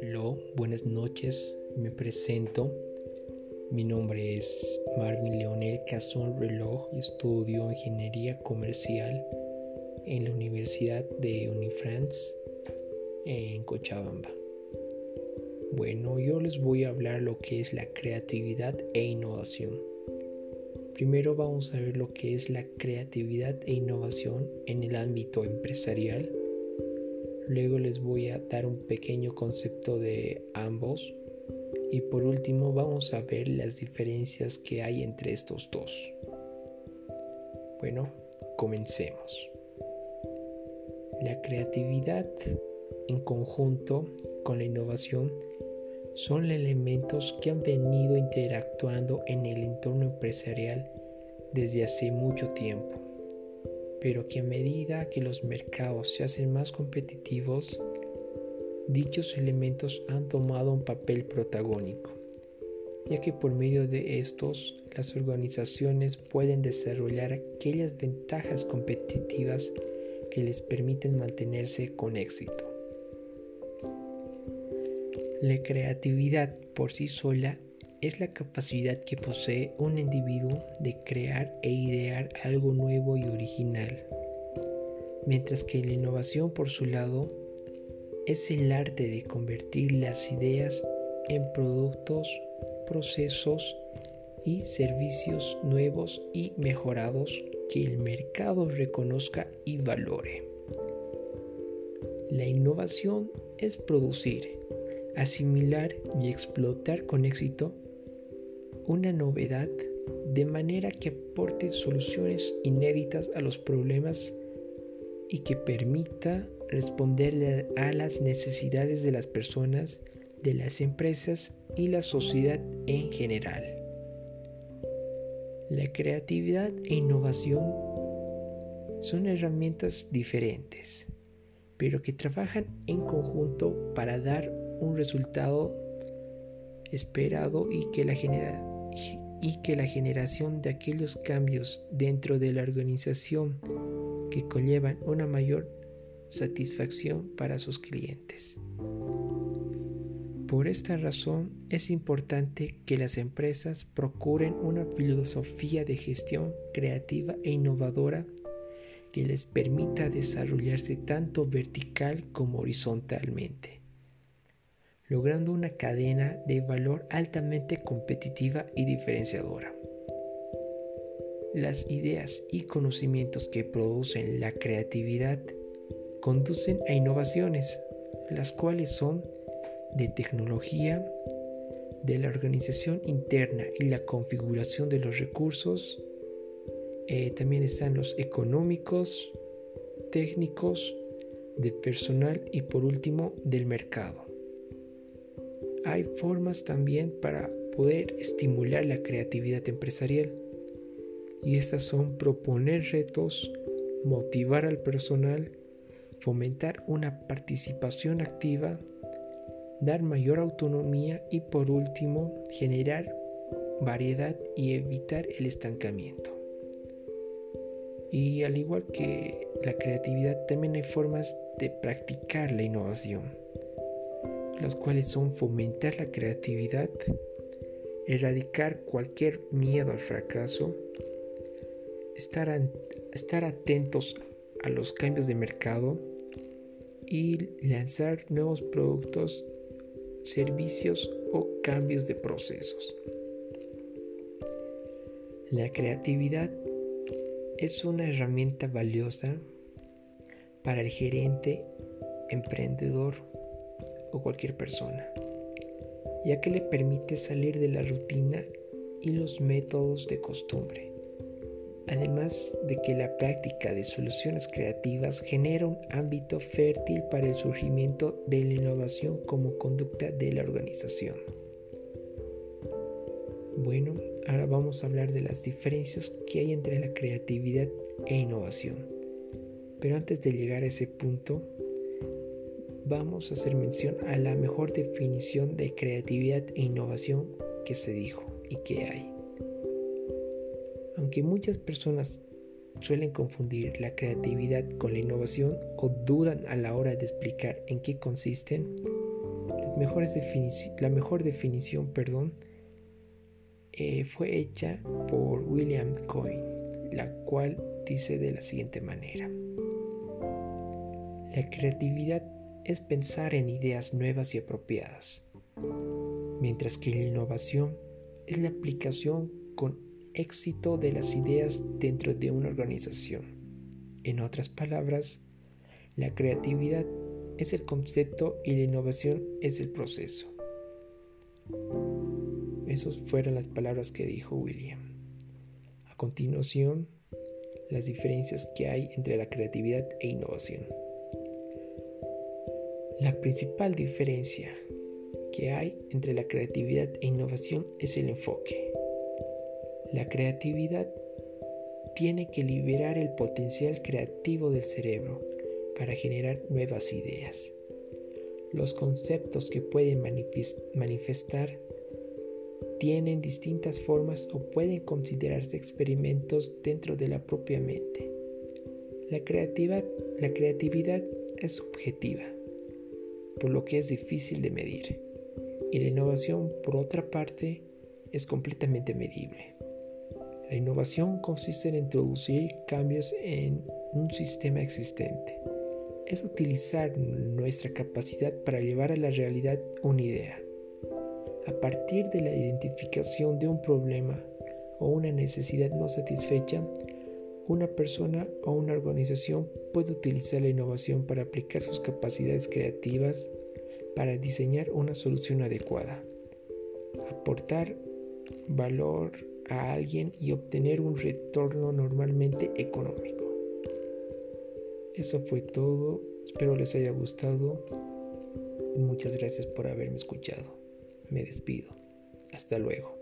Aló, buenas noches, me presento. Mi nombre es Marvin Leonel Cazón Reloj estudio Ingeniería Comercial en la Universidad de Unifrance en Cochabamba. Bueno, yo les voy a hablar lo que es la creatividad e innovación. Primero vamos a ver lo que es la creatividad e innovación en el ámbito empresarial. Luego les voy a dar un pequeño concepto de ambos. Y por último vamos a ver las diferencias que hay entre estos dos. Bueno, comencemos. La creatividad en conjunto con la innovación son elementos que han venido interactuando en el entorno empresarial desde hace mucho tiempo, pero que a medida que los mercados se hacen más competitivos, dichos elementos han tomado un papel protagónico, ya que por medio de estos las organizaciones pueden desarrollar aquellas ventajas competitivas que les permiten mantenerse con éxito. La creatividad por sí sola es la capacidad que posee un individuo de crear e idear algo nuevo y original, mientras que la innovación por su lado es el arte de convertir las ideas en productos, procesos y servicios nuevos y mejorados que el mercado reconozca y valore. La innovación es producir, asimilar y explotar con éxito una novedad de manera que aporte soluciones inéditas a los problemas y que permita responder a las necesidades de las personas, de las empresas y la sociedad en general. La creatividad e innovación son herramientas diferentes, pero que trabajan en conjunto para dar un resultado esperado y que la y que la generación de aquellos cambios dentro de la organización que conllevan una mayor satisfacción para sus clientes. Por esta razón es importante que las empresas procuren una filosofía de gestión creativa e innovadora que les permita desarrollarse tanto vertical como horizontalmente logrando una cadena de valor altamente competitiva y diferenciadora. Las ideas y conocimientos que producen la creatividad conducen a innovaciones, las cuales son de tecnología, de la organización interna y la configuración de los recursos. Eh, también están los económicos, técnicos, de personal y por último del mercado hay formas también para poder estimular la creatividad empresarial. Y estas son proponer retos, motivar al personal, fomentar una participación activa, dar mayor autonomía y por último generar variedad y evitar el estancamiento. Y al igual que la creatividad, también hay formas de practicar la innovación los cuales son fomentar la creatividad, erradicar cualquier miedo al fracaso, estar, estar atentos a los cambios de mercado y lanzar nuevos productos, servicios o cambios de procesos. La creatividad es una herramienta valiosa para el gerente, emprendedor o cualquier persona, ya que le permite salir de la rutina y los métodos de costumbre. Además de que la práctica de soluciones creativas genera un ámbito fértil para el surgimiento de la innovación como conducta de la organización. Bueno, ahora vamos a hablar de las diferencias que hay entre la creatividad e innovación. Pero antes de llegar a ese punto, vamos a hacer mención a la mejor definición de creatividad e innovación que se dijo y que hay. Aunque muchas personas suelen confundir la creatividad con la innovación o dudan a la hora de explicar en qué consisten, la mejor definición perdón, eh, fue hecha por William Coyne, la cual dice de la siguiente manera. La creatividad es pensar en ideas nuevas y apropiadas, mientras que la innovación es la aplicación con éxito de las ideas dentro de una organización. En otras palabras, la creatividad es el concepto y la innovación es el proceso. Esas fueron las palabras que dijo William. A continuación, las diferencias que hay entre la creatividad e innovación. La principal diferencia que hay entre la creatividad e innovación es el enfoque. La creatividad tiene que liberar el potencial creativo del cerebro para generar nuevas ideas. Los conceptos que pueden manifestar tienen distintas formas o pueden considerarse experimentos dentro de la propia mente. La creatividad, la creatividad es subjetiva, por lo que es difícil de medir, y la innovación, por otra parte, es completamente medible. La innovación consiste en introducir cambios en un sistema existente. Es utilizar nuestra capacidad para llevar a la realidad una idea. A partir de la identificación de un problema o una necesidad no satisfecha, una persona o una organización puede utilizar la innovación para aplicar sus capacidades creativas para diseñar una solución adecuada, aportar valor a alguien y obtener un retorno normalmente económico. Eso fue todo, espero les haya gustado. Muchas gracias por haberme escuchado. Me despido. Hasta luego.